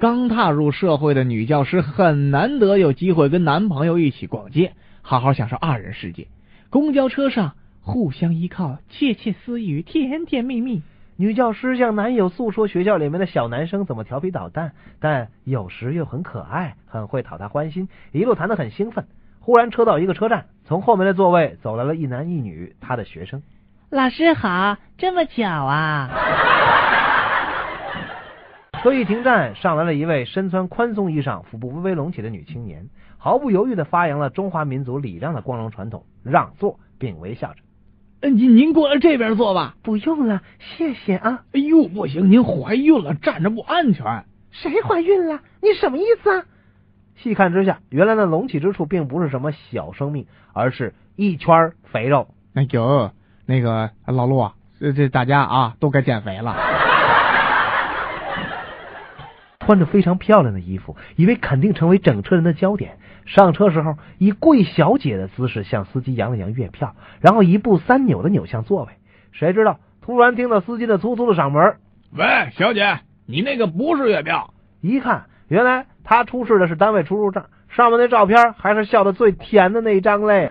刚踏入社会的女教师很难得有机会跟男朋友一起逛街，好好享受二人世界。公交车上互相依靠，窃窃私语，甜甜蜜蜜。女教师向男友诉说学校里面的小男生怎么调皮捣蛋，但有时又很可爱，很会讨她欢心，一路谈得很兴奋。忽然车到一个车站，从后面的座位走来了一男一女，他的学生。老师好，这么巧啊！车一停站，上来了一位身穿宽松衣裳、腹部微微隆起的女青年，毫不犹豫的发扬了中华民族礼让的光荣传统，让座并微笑着。嗯，您您过来这边坐吧。不用了，谢谢啊。哎呦，不行，您怀孕了，站着不安全。谁怀孕了？你什么意思啊？细看之下，原来那隆起之处并不是什么小生命，而是一圈肥肉。哎呦，那个老陆啊，这这大家啊都该减肥了。穿着非常漂亮的衣服，以为肯定成为整车人的焦点。上车时候以跪小姐的姿势向司机扬了扬月票，然后一步三扭的扭向座位。谁知道突然听到司机的粗粗的嗓门：“喂，小姐，你那个不是月票。”一看，原来他出示的是单位出入证，上面那照片还是笑得最甜的那一张嘞。